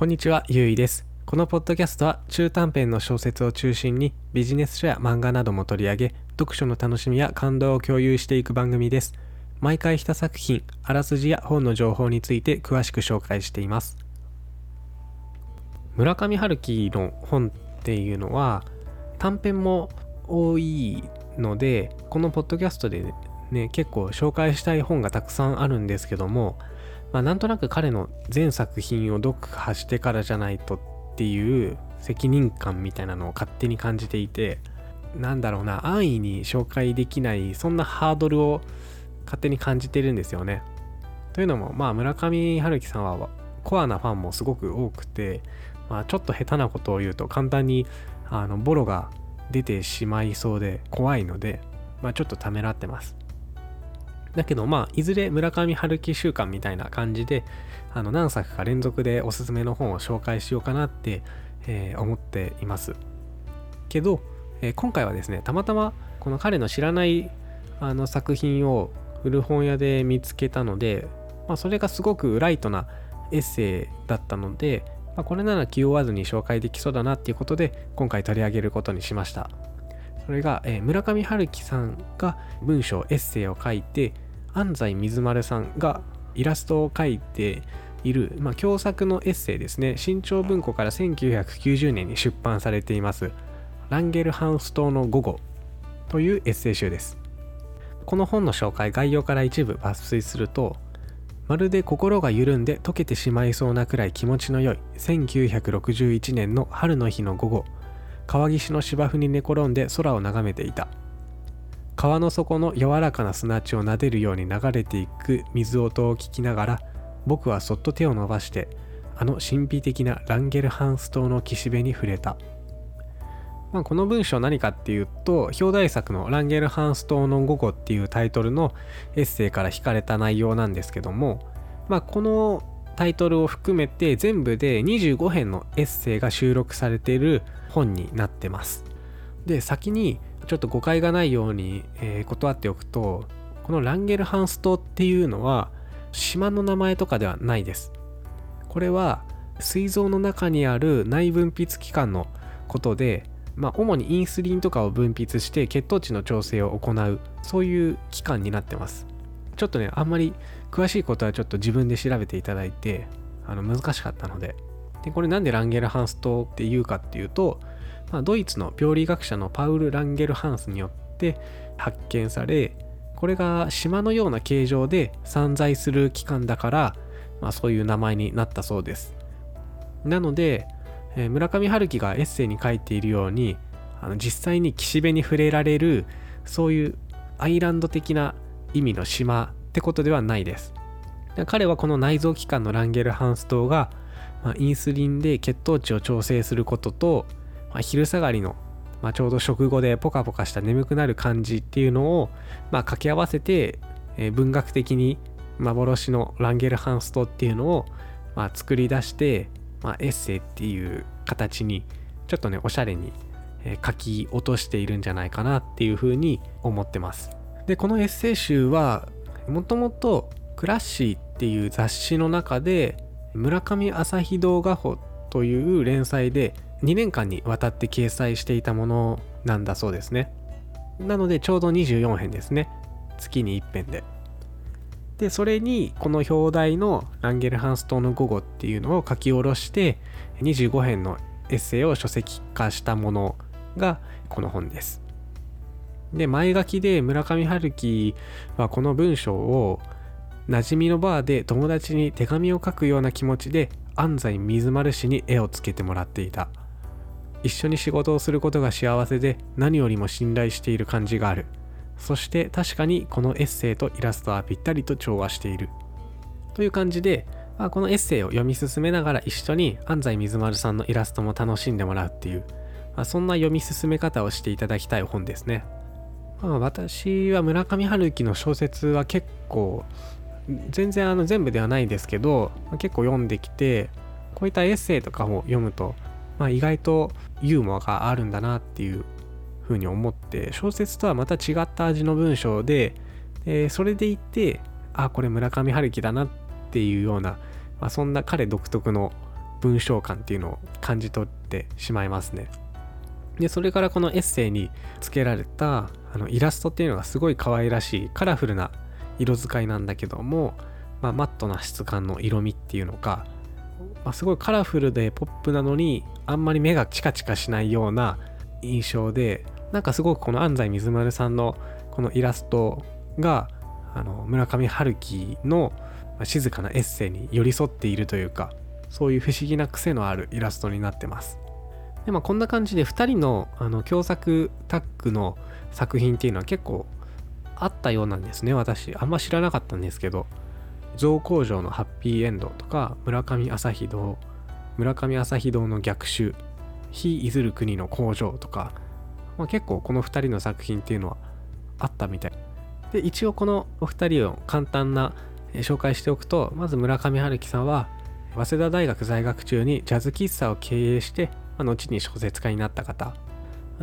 こんにちは、ゆういです。このポッドキャストは中短編の小説を中心にビジネス書や漫画なども取り上げ、読書の楽しみや感動を共有していく番組です。毎回一作品、あらすじや本の情報について詳しく紹介しています。村上春樹の本っていうのは短編も多いので、このポッドキャストでね、結構紹介したい本がたくさんあるんですけども、まあ、なんとなく彼の全作品を読破してからじゃないとっていう責任感みたいなのを勝手に感じていてなんだろうな安易に紹介できないそんなハードルを勝手に感じてるんですよね。というのもまあ村上春樹さんはコアなファンもすごく多くて、まあ、ちょっと下手なことを言うと簡単にあのボロが出てしまいそうで怖いので、まあ、ちょっとためらってます。だけどまあいずれ村上春樹週間みたいな感じであの何作か連続でおすすめの本を紹介しようかなって、えー思っています。けど、えー今回はですねたまたまこの彼の知らないあの作品を古本屋で見つけたので、まあ、それがすごくライトなエッセイだったので、まあ、これなら気負わずに紹介できそうだなっていうことで今回取り上げることにしました。それが、えー村上春樹さんが文章エッセイを書いて安西水丸さんがイラストを描いている、まあ、共作のエッセイですね。新潮文庫から1990年に出版されています。ランゲルハンス島の午後というエッセイ集です。この本の紹介概要から一部抜粋するとまるで心が緩んで溶けてしまいそうなくらい気持ちの良い1961年の春の日の午後川岸の芝生に寝転んで空を眺めていた。川の底の柔らかな砂地を撫でるように流れていく水音を聞きながら僕はそっと手を伸ばしてあの神秘的なランゲルハンス島の岸辺に触れた、まあ、この文章何かっていうと表題作の「ランゲルハンス島の午後」っていうタイトルのエッセイから引かれた内容なんですけども、まあ、このタイトルを含めて全部で25編のエッセイが収録されている本になってます。で先にちょっと誤解がないように、えー断っておくとこのランゲルハンス島っていうのは島の名前とかではないです。これは膵臓の中にある内分泌器官のことで、まあ、主にインスリンとかを分泌して血糖値の調整を行うそういう器官になってます。ちょっとねあんまり詳しいことはちょっと自分で調べていただいてあの難しかったので。でこれなんでランゲルハンス島っていうかっていうとまあ、ドイツの病理学者のパウル・ランゲルハンスによって発見されこれが島のような形状で散在する器官だから、まあ、そういう名前になったそうです。なので、えー村上春樹がエッセイに書いているようにあの実際に岸辺に触れられるそういうアイランド的な意味の島ってことではないです。で彼はこの内臓器官のランゲルハンス島が、まあ、インスリンで血糖値を調整することとまあ、昼下がりの、まあ、ちょうど食後でポカポカした眠くなる感じっていうのを、まあ、掛け合わせて、えー文学的に幻のランゲルハンストっていうのを、まあ、作り出して、まあ、エッセイっていう形にちょっとねおしゃれに、えー書き落としているんじゃないかなっていうふうに思ってます。でこのエッセイ集はもともとクラッシーっていう雑誌の中で村上朝日動画報という連載で2年間にわたって掲載していたものなんだそうですね。なのでちょうど24編ですね。月に1編で。で、それにこの表題のランゲルハンス島の午後っていうのを書き下ろして25編のエッセイを書籍化したものがこの本です。で、前書きで村上春樹はこの文章を馴染みのバーで友達に手紙を書くような気持ちで安西水丸氏に絵をつけてもらっていた一緒に仕事をすることが幸せで何よりも信頼している感じがある。そして確かにこのエッセイとイラストはぴったりと調和している。という感じで、まあ、このエッセイを読み進めながら一緒に安西水丸さんのイラストも楽しんでもらうっていう、まあ、そんな読み進め方をしていただきたい本ですね、まあ、私は村上春樹の小説は結構全然あの全部ではないですけど結構読んできてこういったエッセイとかを読むと、まあ、意外とユーモアがあるんだなっていうふうに思って小説とはまた違った味の文章ででそれでいてあこれ村上春樹だなっていうような、まあ、そんな彼独特の文章感っていうのを感じ取ってしまいますね。でそれからこのエッセイにつけられたあのイラストっていうのがすごい可愛らしいカラフルな色使いなんだけども、まあ、マットな質感の色味っていうのか、まあ、すごいカラフルでポップなのにあんまり目がチカチカしないような印象でなんかすごくこの安西水丸さんのこのイラストがあの村上春樹の静かなエッセイに寄り添っているというかそういう不思議な癖のあるイラストになってます。でまあこんな感じで2人のあの共作タッグの作品っていうのは結構あったようなんですね私。あんま知らなかったんですけど。造工場のハッピーエンドとか村上朝日堂村上朝日堂の逆襲非いずる国の工場とか、まあ、結構この2人の作品っていうのはあったみたい。で一応このお二人を簡単な紹介しておくとまず村上春樹さんは早稲田大学在学中にジャズ喫茶を経営して、まあ、後に小説家になった方。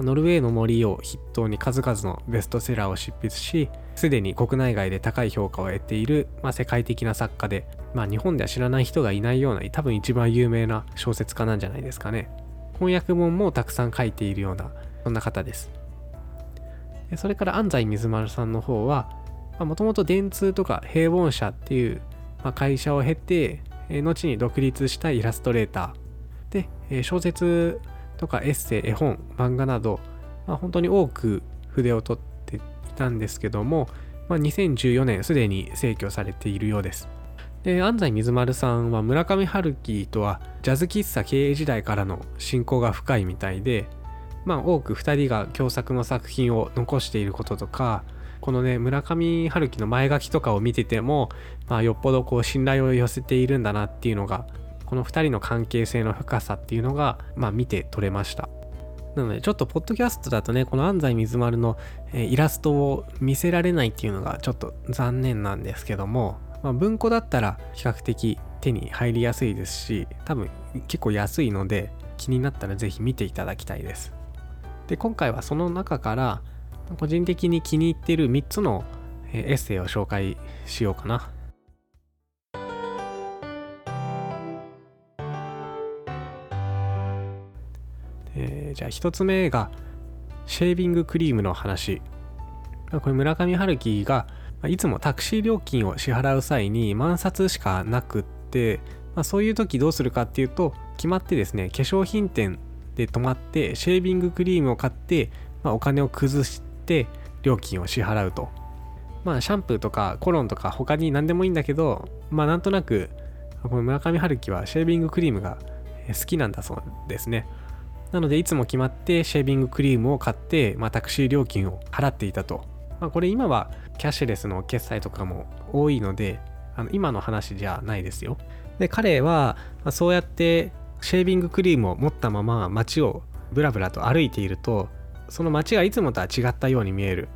ノルウェーの森を筆頭に数々のベストセラーを執筆しすでに国内外で高い評価を得ている、まあ、世界的な作家で、まあ、日本では知らない人がいないような多分一番有名な小説家なんじゃないですかね。翻訳本もたくさん書いているようなそんな方です。それから安西水丸さんの方はもともと電通とか平凡社っていう、ま、会社を経て後に独立したイラストレーター。で小説とかエッセイ絵本漫画など、まあ、本当に多く筆を取っていたんですけども、まあ、2014年すでに逝去されているようです。で安西水丸さんは村上春樹とはジャズ喫茶経営時代からの親交が深いみたいでまあ多く2人が共作の作品を残していることとかこのね村上春樹の前書きとかを見てても、まあ、よっぽどこう信頼を寄せているんだなっていうのがこの2人の関係性の深さっていうのが、まあ、見て取れましたなのでちょっとポッドキャストだとねこの安西水丸の、えイラストを見せられないっていうのがちょっと残念なんですけども、まあ、文庫だったら比較的手に入りやすいですし多分結構安いので気になったら是非見ていただきたいですで今回はその中から個人的に気に入ってる3つのエッセイを紹介しようかな。えー、じゃあ1つ目がシェービングクリームの話。これ村上春樹がいつもタクシー料金を支払う際に万札しかなくって、まあ、そういう時どうするかっていうと決まってですね化粧品店で泊まってシェービングクリームを買って、まあ、お金を崩して料金を支払うと。まあシャンプーとかコロンとか他に何でもいいんだけど、まあなんとなくこの村上春樹はシェービングクリームが好きなんだそうですね。なのでいつも決まってシェービングクリームを買って、まあ、タクシー料金を払っていたと。まあ、これ今はキャッシュレスの決済とかも多いのであの今の話じゃないですよ。で彼は、そうやってシェービングクリームを持ったまま街をブラブラと歩いているとその街がいつもとは違ったように見える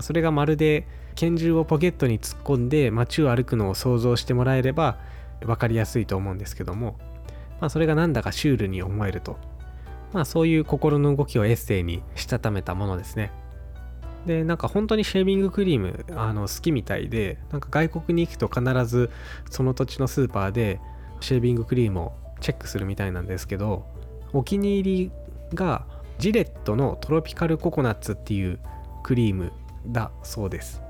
それがまるで拳銃をポケットに突っ込んで街を歩くのを想像してもらえれば分かりやすいと思うんですけども、まあ、それがなんだかシュールに思えると、まあ、そういう心の動きをエッセイにしたためたものですね。でなんか本当にシェービングクリームあの好きみたいでなんか外国に行くと必ずその土地のスーパーでシェービングクリームをチェックするみたいなんですけどお気に入りがジレットのトロピカルココナッツっていうクリームだそうです。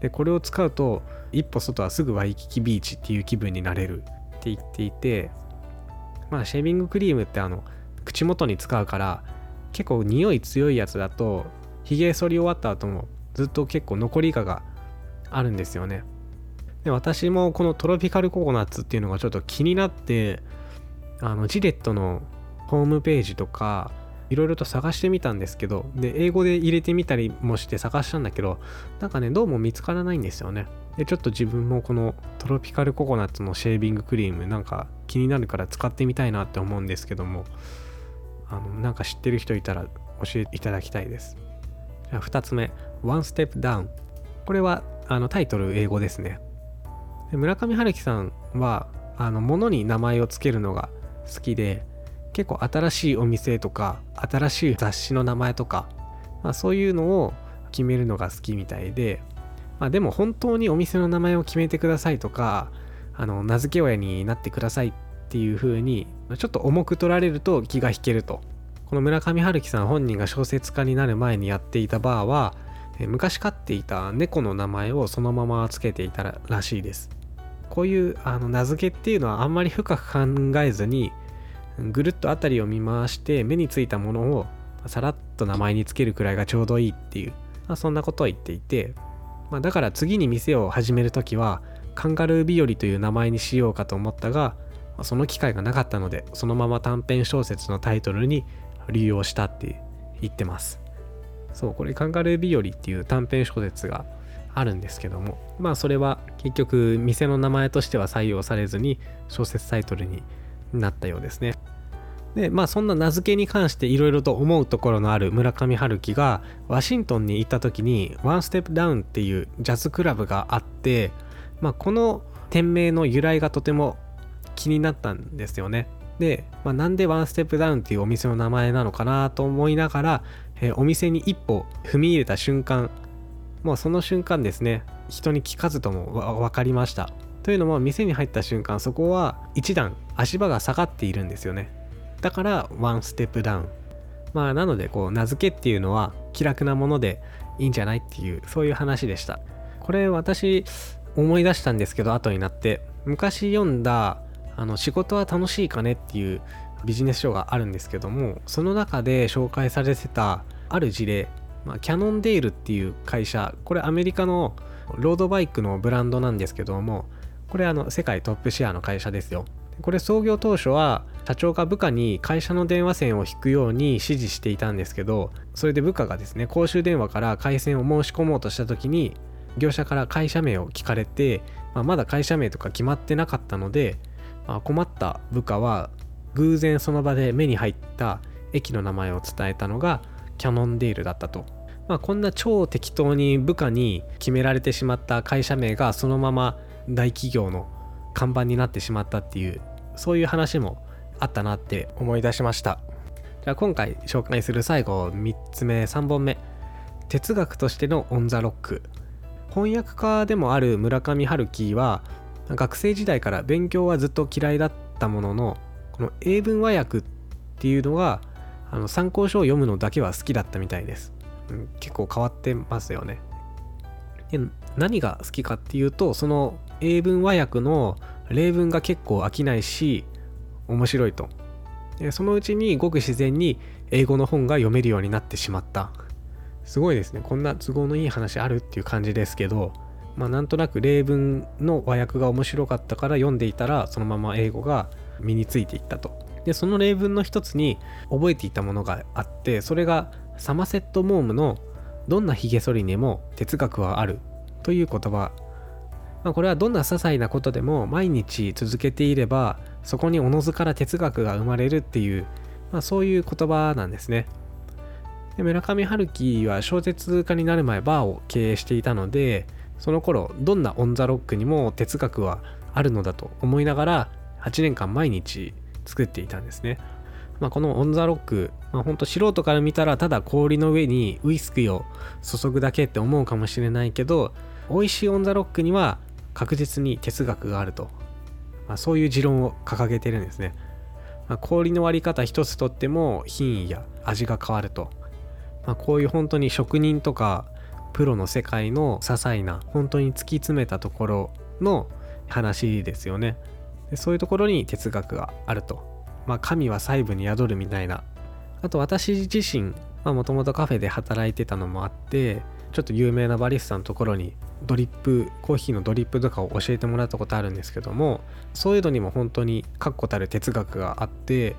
でこれを使うと一歩外はすぐワイキキビーチっていう気分になれるって言っていてまあシェービングクリームってあの口元に使うから結構匂い強いやつだとひげ剃り終わった後もずっと結構残り香があるんですよねで私もこのトロピカルココナッツっていうのがちょっと気になってあのジレットのホームページとかいろいろと探してみたんですけど、で、英語で入れてみたりもして探したんだけど、なんかね、どうも見つからないんですよね。で、ちょっと自分もこのトロピカルココナッツのシェービングクリーム、なんか気になるから使ってみたいなって思うんですけども、あの、なんか知ってる人いたら教えていただきたいです。じゃあ2つ目、One Step Down。これはあのタイトル英語ですね。で村上春樹さんは、あの、物に名前を付けるのが好きで、結構新しいお店とか新しい雑誌の名前とか、まあ、そういうのを決めるのが好きみたいで、まあ、でも本当にお店の名前を決めてくださいとかあの名付け親になってくださいっっていう風にちょっと重く取られると気が引けると。この村上春樹さん本人が小説家になる前にやっていたバーは昔飼っていた猫の名前をそのまま付けていたらしいです。こういうあの名付けっていうのはあんまり深く考えずにぐるっと辺りを見回して目についたものをさらっと名前につけるくらいがちょうどいいっていう、まあ、そんなことを言っていて、まあ、だから次に店を始める時はカンガルー日和という名前にしようかと思ったがその機会がなかったのでそのまま短編小説のタイトルに利用したって言ってます。そうこれカンガルー日和っていう短編小説があるんですけどもまあそれは結局店の名前としては採用されずに小説タイトルになったようですね。でまあそんな名付けに関していろいろと思うところのある村上春樹がワシントンに行った時にワンステップダウンっていうジャズクラブがあってまあこの店名の由来がとても気になったんですよね。で、まあ、なんでワンステップダウンっていうお店の名前なのかなと思いながら、えー、お店に一歩踏み入れた瞬間もうその瞬間ですね人に聞かずとも分かりました。というのも店に入った瞬間そこは一段足場が下がっているんですよね。だからワンステップダウン。まあなのでこう名付けっていうのは気楽なものでいいんじゃないっていうそういう話でした。これ私思い出したんですけど後になって。昔読んだあの仕事は楽しいかねっていうビジネス書があるんですけどもその中で紹介されてたある事例、まあ、キャノンデールっていう会社これアメリカのロードバイクのブランドなんですけどもこれあの世界トップシェアの会社ですよ。これ創業当初は社長が部下に会社の電話線を引くように指示していたんですけどそれで部下がですね公衆電話から回線を申し込もうとした時に業者から会社名を聞かれて、まあ、まだ会社名とか決まってなかったので、困った部下は偶然その場で目に入った駅の名前を伝えたのがキャノンデールだったと。まあ、こんな超適当に部下に決められてしまった会社名がそのまま大企業の看板になってしまったっていうそういう話もあったなって思い出しました。じゃあ今回紹介する最後3つ目3本目。哲学としてのオン・ザ・ロック。翻訳家でもある村上春樹は学生時代から勉強はずっと嫌いだったもののこの英文和訳っていうのがあの参考書を読むのだけは好きだったみたいです、うん、結構変わってますよね。で何が好きかっていうとその英文和訳の例文が結構飽きないし面白いと。でそのうちにごく自然に英語の本が読めるようになってしまった。すごいですね。こんな都合のいい話あるっていう感じですけどまあなんとなく例文の和訳が面白かったから読んでいたらそのまま英語が身についていったとでその例文の一つに覚えていたものがあってそれがサマセット・モームの「どんなひげ剃りにも哲学はある」という言葉まあ、これはどんな些細なことでも毎日続けていればそこにおのずから哲学が生まれるっていう、まあ、そういう言葉なんですね。で村上春樹は小説家になる前バーを経営していたのでその頃どんなオン・ザ・ロックにも哲学はあるのだと思いながら8年間毎日作っていたんですね。まあ、このオン・ザ・ロック、まあ、ほんと素人から見たらただ氷の上にウイスキーを注ぐだけって思うかもしれないけど美味しいオン・ザ・ロックには確実に哲学があると、まあ、そういう持論を掲げてるんですね、まあ、氷の割り方一つとっても品位や味が変わると、まあ、こういう本当に職人とかプロの世界の些細な本当に突き詰めたところの話ですよね。でそういうところに哲学があると。まあ神は細部に宿るみたいな。あと私自身もともとカフェで働いてたのもあってちょっと有名なバリスタのところにドリップコーヒーのドリップとかを教えてもらったことあるんですけどもそういうのにも本当に確固たる哲学があって、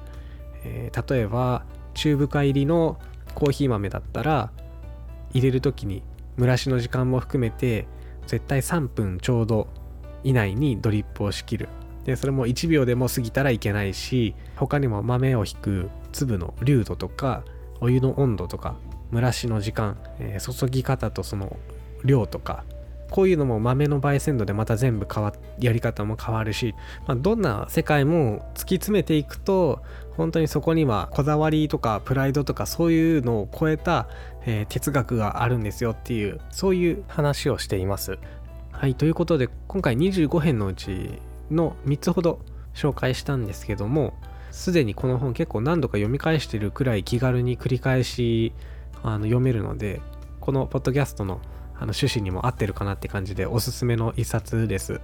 えー、例えば中深入りのコーヒー豆だったら入れる時に蒸らしの時間も含めて絶対3分ちょうど以内にドリップを仕切る。でそれも1秒でも過ぎたらいけないし他にも豆をひく粒の粒度とかお湯の温度とか蒸らしの時間、えー、注ぎ方とその量とかこういうのも豆の焙煎度でまた全部変わやり方も変わるし、まあ、どんな世界も突き詰めていくと本当にそこにはこだわりとかプライドとかそういうのを超えた、えー、哲学があるんですよっていうそういう話をしています。はいということで今回25編のうちの3つほど紹介したんですけどもすでにこの本結構何度か読み返してるくらい気軽に繰り返しあの読めるのでこのポッドキャストのあの趣旨にも合ってるかなって感じでおすすめの一冊です。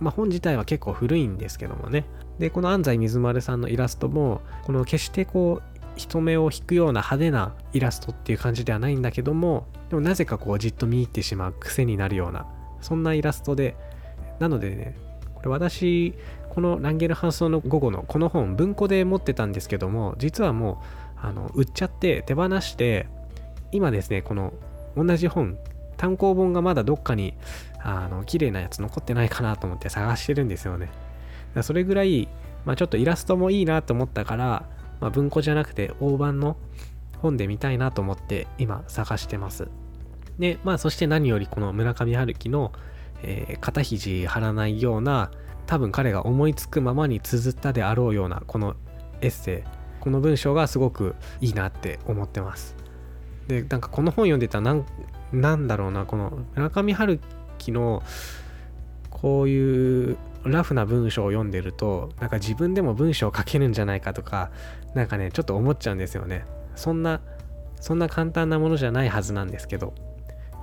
まあ、本自体は結構古いんですけどもね。で、この安西水丸さんのイラストも、この決してこう、人目を引くような派手なイラストっていう感じではないんだけども、でもなぜかこうじっと見入ってしまう癖になるような、そんなイラストで、なのでね、これ私、このランゲルハンソンの午後のこの本、文庫で持ってたんですけども、実はもう、あの、売っちゃって手放して、今ですね、この同じ本、単行本がまだどっかにあの綺麗なやつ残ってないかなと思って探してるんですよね。それぐらい、まあ、ちょっとイラストもいいなと思ったから、まあ、文庫じゃなくて大判の本で見たいなと思って今探してます。で、まあそして何よりこの村上春樹の、えー、肩肘張らないような多分彼が思いつくままに綴ったであろうようなこのエッセイこの文章がすごくいいなって思ってます。でなんかこの本読んでたらなんだろうなこの村上春樹のこういうラフな文章を読んでるとなんか自分でも文章を書けるんじゃないかとかなんかねちょっと思っちゃうんですよね。そんなそんな簡単なものじゃないはずなんですけど。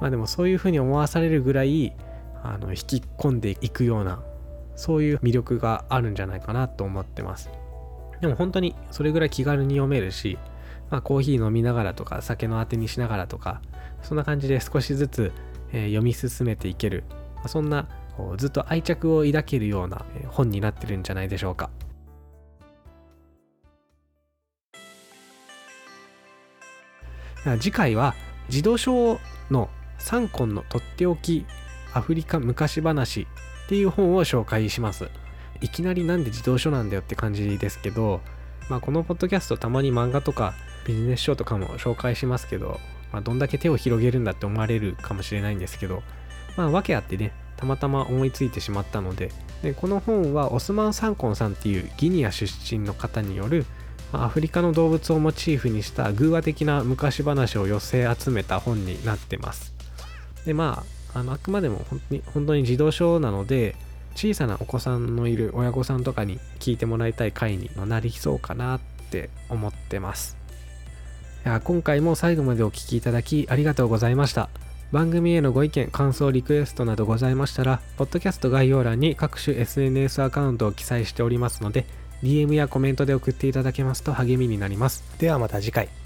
まあでもそういうふうに思わされるぐらいあの引き込んでいくようなそういう魅力があるんじゃないかなと思ってます。でも本当にそれぐらい気軽に読めるしまあコーヒー飲みながらとか酒のあてにしながらとかそんな感じで少しずつ、えー、読み進めていける、まあ、そんなこうずっと愛着を抱けるような本になってるんじゃないでしょうか。次回は児童書の3コンのとっておきアフリカ昔話っていう本を紹介します。いきなりなんで児童書なんだよって感じですけど、まあ、このポッドキャストたまに漫画とかビジネス書とかも紹介しますけど、まあ、どんだけ手を広げるんだって思われるかもしれないんですけど、まあ、訳あってね、たまたま思いついてしまったので、でこの本はオスマン・サンコンさんっていうギニア出身の方による、まあ、アフリカの動物をモチーフにした偶話的な昔話を寄せ集めた本になってます。で、まあ、あのあくまでも本当に本当に児童書なので、小さなお子さんのいる親御さんとかに聞いてもらいたい回になりそうかなって思ってます。や今回も最後までお聴きいただきありがとうございました。番組へのご意見、感想、リクエストなどございましたら、ポッドキャスト概要欄に各種 SNS アカウントを記載しておりますので、DM やコメントで送っていただけますと励みになります。ではまた次回。